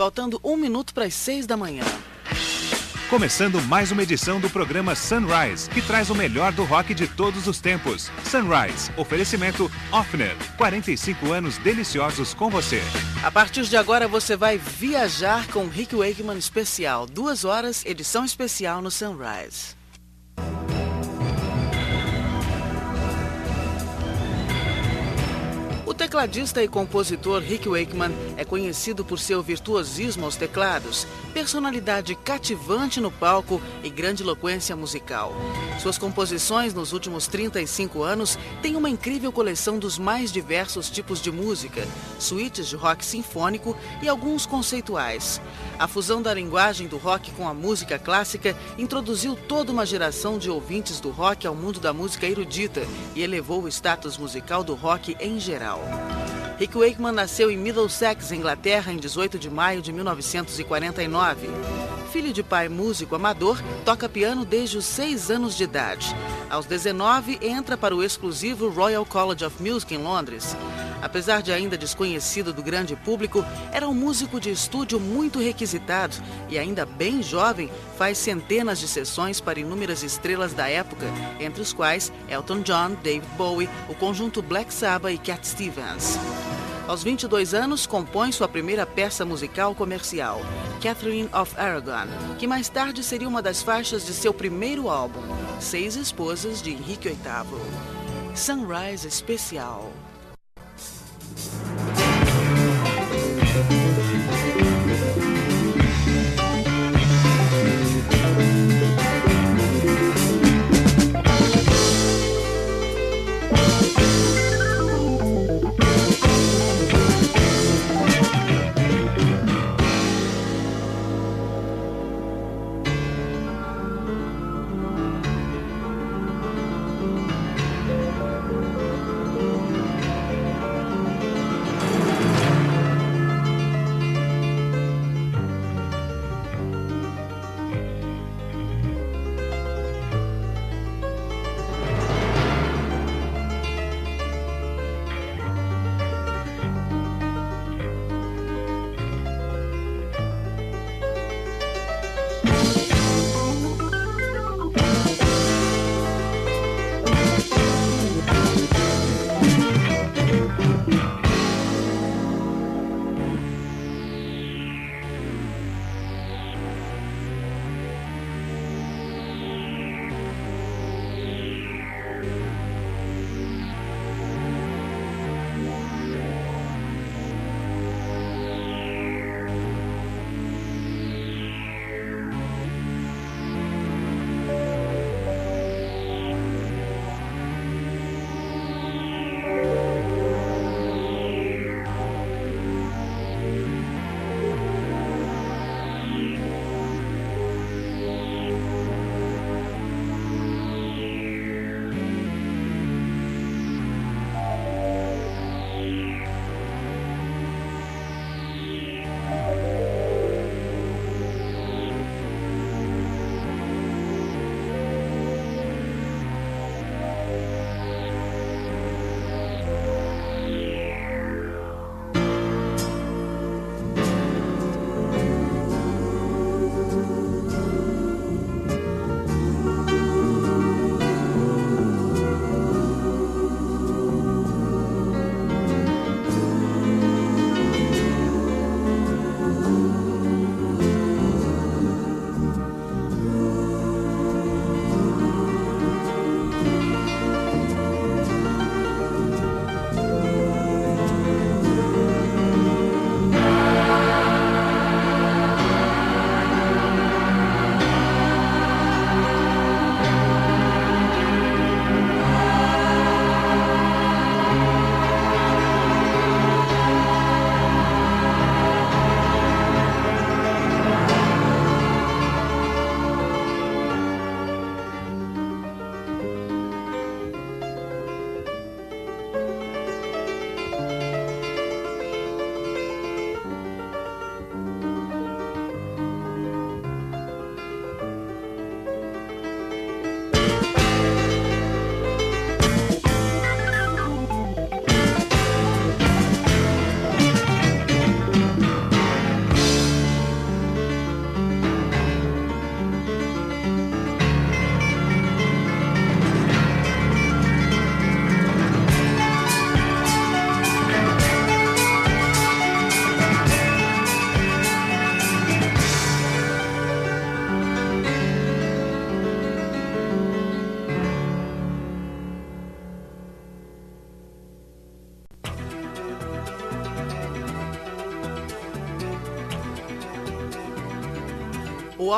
Faltando um minuto para as seis da manhã. Começando mais uma edição do programa Sunrise, que traz o melhor do rock de todos os tempos. Sunrise, oferecimento Offner, 45 anos deliciosos com você. A partir de agora você vai viajar com Rick Wakeman especial, duas horas, edição especial no Sunrise. Tecladista e compositor Rick Wakeman é conhecido por seu virtuosismo aos teclados, personalidade cativante no palco e grande eloquência musical. Suas composições nos últimos 35 anos têm uma incrível coleção dos mais diversos tipos de música, suítes de rock sinfônico e alguns conceituais. A fusão da linguagem do rock com a música clássica introduziu toda uma geração de ouvintes do rock ao mundo da música erudita e elevou o status musical do rock em geral. Rick Wakeman nasceu em Middlesex, Inglaterra, em 18 de maio de 1949. Filho de pai músico amador, toca piano desde os 6 anos de idade. Aos 19, entra para o exclusivo Royal College of Music em Londres. Apesar de ainda desconhecido do grande público, era um músico de estúdio muito requisitado e, ainda bem jovem, faz centenas de sessões para inúmeras estrelas da época, entre os quais Elton John, David Bowie, o conjunto Black Sabbath e Cat Stevens. Aos 22 anos, compõe sua primeira peça musical comercial, Catherine of Aragon, que mais tarde seria uma das faixas de seu primeiro álbum, Seis Esposas de Henrique VIII. Sunrise Especial.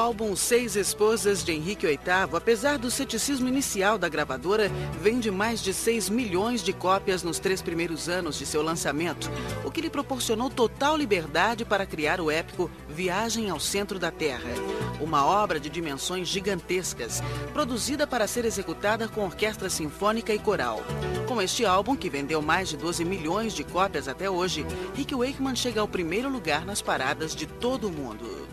Álbum Seis Esposas de Henrique VIII, apesar do ceticismo inicial da gravadora, vende mais de 6 milhões de cópias nos três primeiros anos de seu lançamento, o que lhe proporcionou total liberdade para criar o épico Viagem ao Centro da Terra. Uma obra de dimensões gigantescas, produzida para ser executada com orquestra sinfônica e coral. Com este álbum, que vendeu mais de 12 milhões de cópias até hoje, Rick Wakeman chega ao primeiro lugar nas paradas de todo o mundo.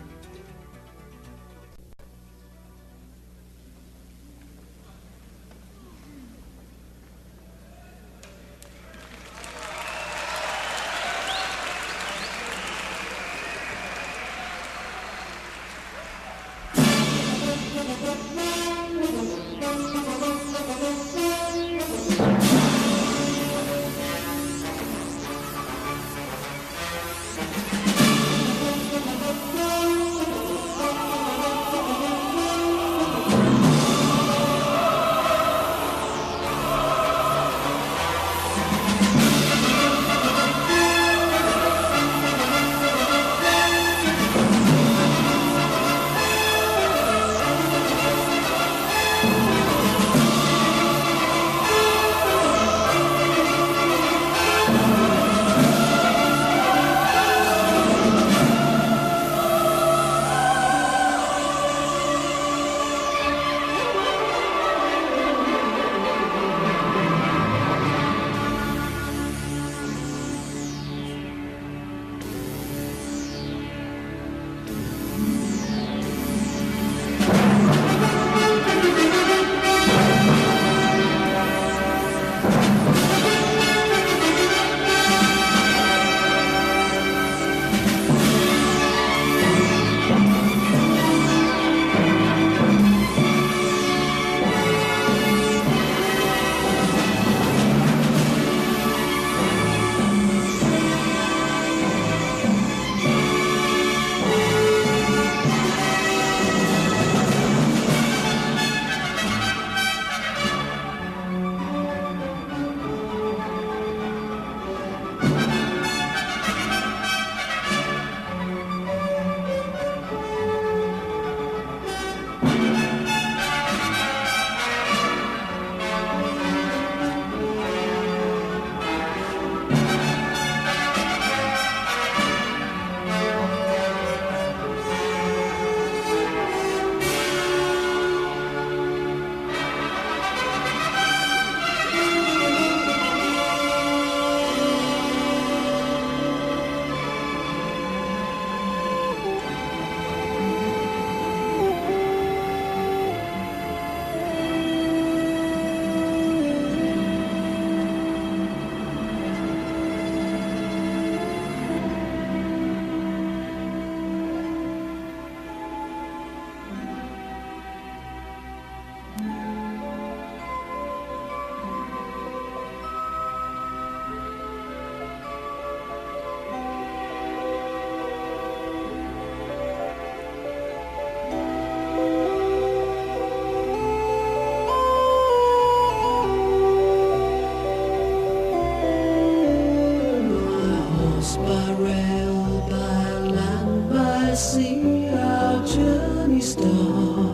see our journey start.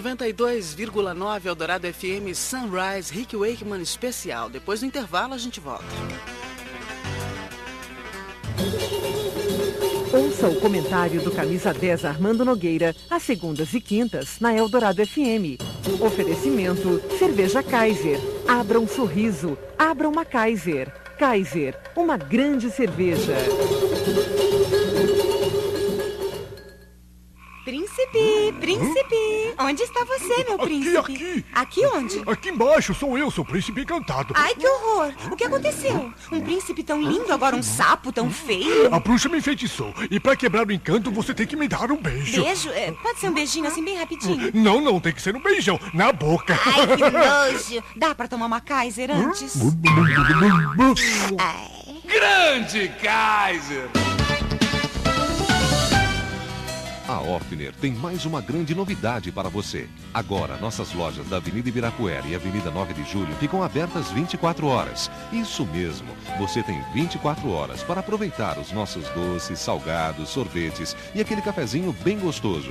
92,9 Eldorado FM Sunrise Rick Wakeman especial. Depois do intervalo a gente volta. Ouça o comentário do Camisa 10 Armando Nogueira, às segundas e quintas, na Eldorado FM. Oferecimento: Cerveja Kaiser. Abra um sorriso. Abra uma Kaiser. Kaiser, uma grande cerveja. Onde está você, meu príncipe? Aqui, aqui. Aqui onde? Aqui embaixo sou eu, seu príncipe encantado. Ai, que horror! O que aconteceu? Um príncipe tão lindo, agora um sapo tão feio. A bruxa me enfeitiçou. E pra quebrar o encanto, você tem que me dar um beijo. Beijo? É, pode ser um beijinho assim, bem rapidinho. Não, não, tem que ser um beijão. Na boca. Ai, que nojo! Dá pra tomar uma Kaiser antes? Ai. Grande Kaiser! A Offner tem mais uma grande novidade para você. Agora, nossas lojas da Avenida Ibirapuera e Avenida 9 de Julho ficam abertas 24 horas. Isso mesmo, você tem 24 horas para aproveitar os nossos doces, salgados, sorvetes e aquele cafezinho bem gostoso.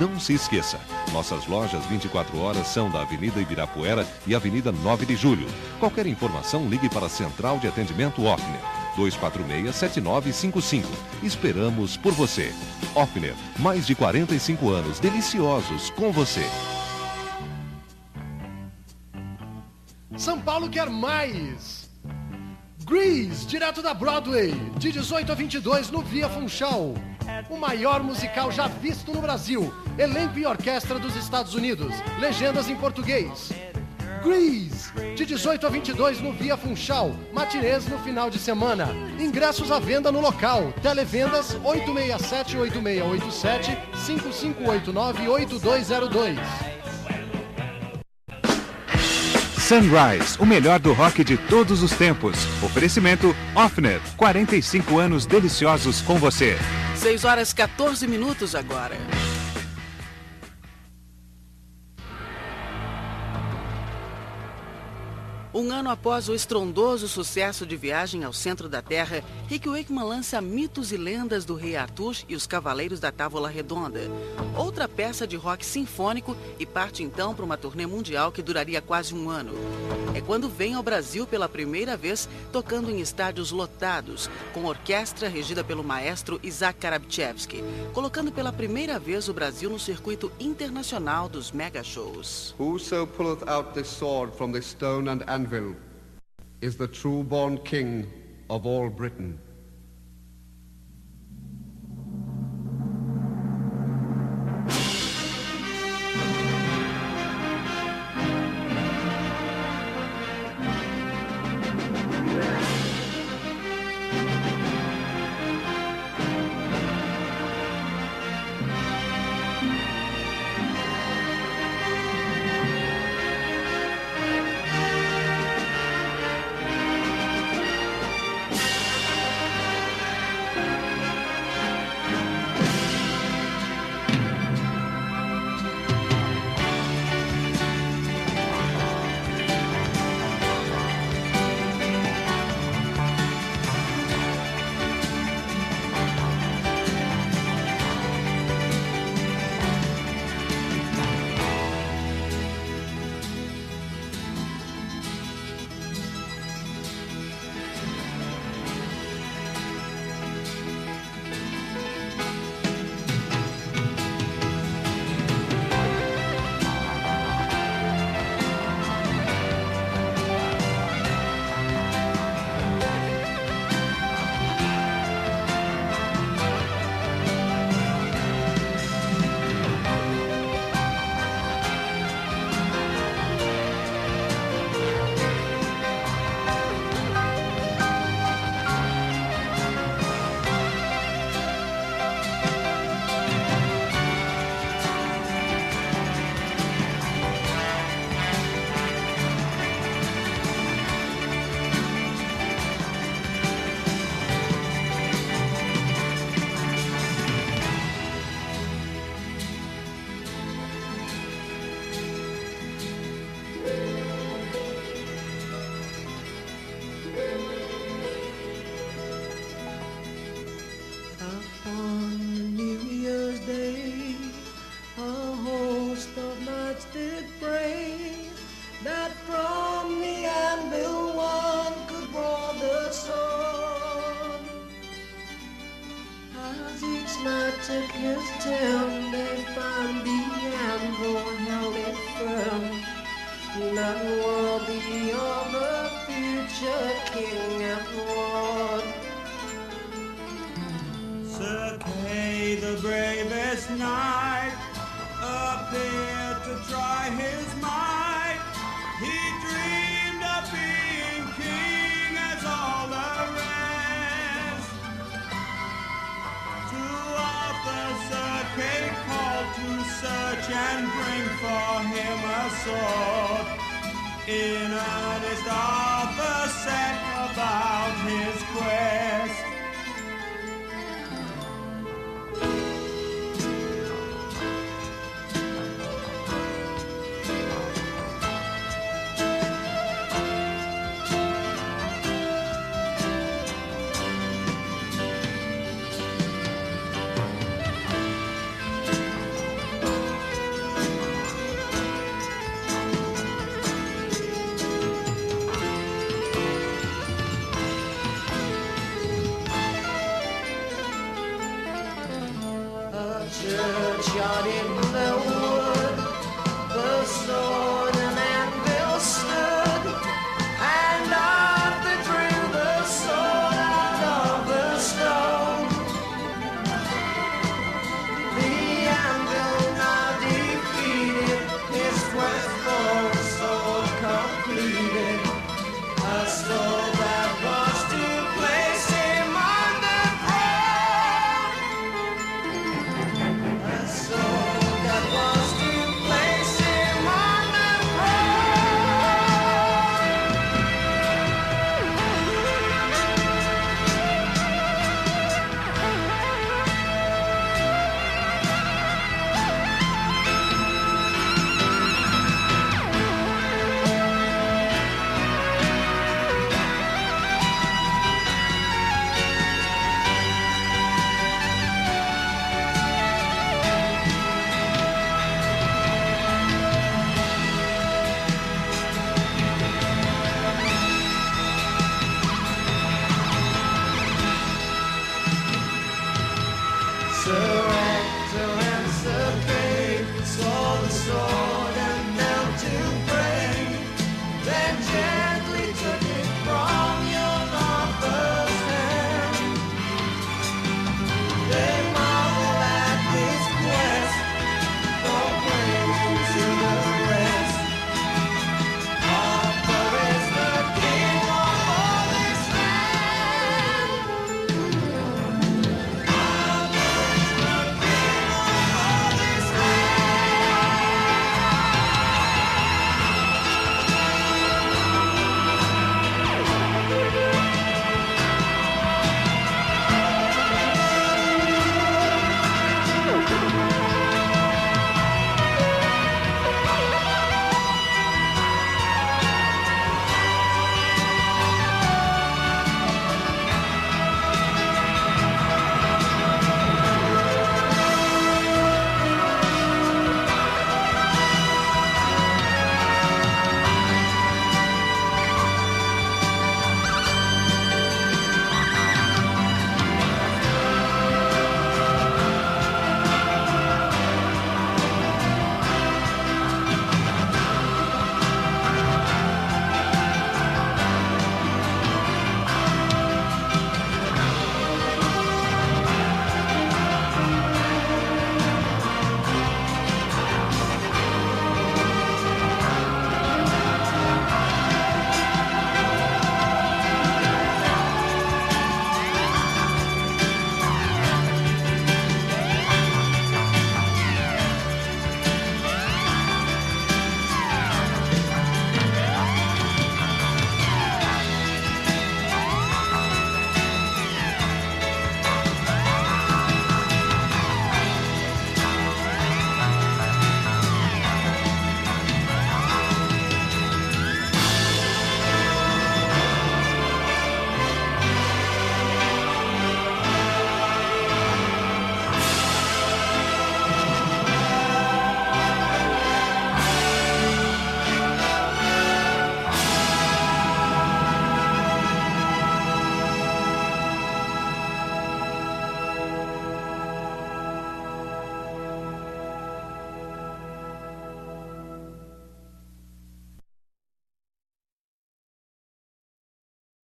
Não se esqueça, nossas lojas 24 horas são da Avenida Ibirapuera e Avenida 9 de Julho. Qualquer informação, ligue para a Central de Atendimento Offner. 246-7955. Esperamos por você. Offner, mais de 45 anos deliciosos com você. São Paulo quer mais! Grease, direto da Broadway, de 18 a 22 no Via Funchal. O maior musical já visto no Brasil. Elenco e orquestra dos Estados Unidos. Legendas em português. Grease, de 18 a 22 no Via Funchal. Matinês no final de semana. Ingressos à venda no local. Televendas 867-8687 5589-8202. Sunrise, o melhor do rock de todos os tempos. Oferecimento Offner, 45 anos deliciosos com você. 6 horas 14 minutos agora. Um ano após o estrondoso sucesso de Viagem ao Centro da Terra, Rick Wakeman lança Mitos e Lendas do Rei Arthur e os Cavaleiros da Távola Redonda. Outra peça de rock sinfônico e parte então para uma turnê mundial que duraria quase um ano. É quando vem ao Brasil pela primeira vez, tocando em estádios lotados, com orquestra regida pelo maestro Isaac Karabchevsky, colocando pela primeira vez o Brasil no circuito internacional dos mega shows. Whoso pulleth out this sword from the stone and is the true born king of all Britain. Bravest knight, appeared to try his might. He dreamed of being king as all the rest. Two authors Sir called to search and bring for him a sword. In earnest Arthur set about his quest.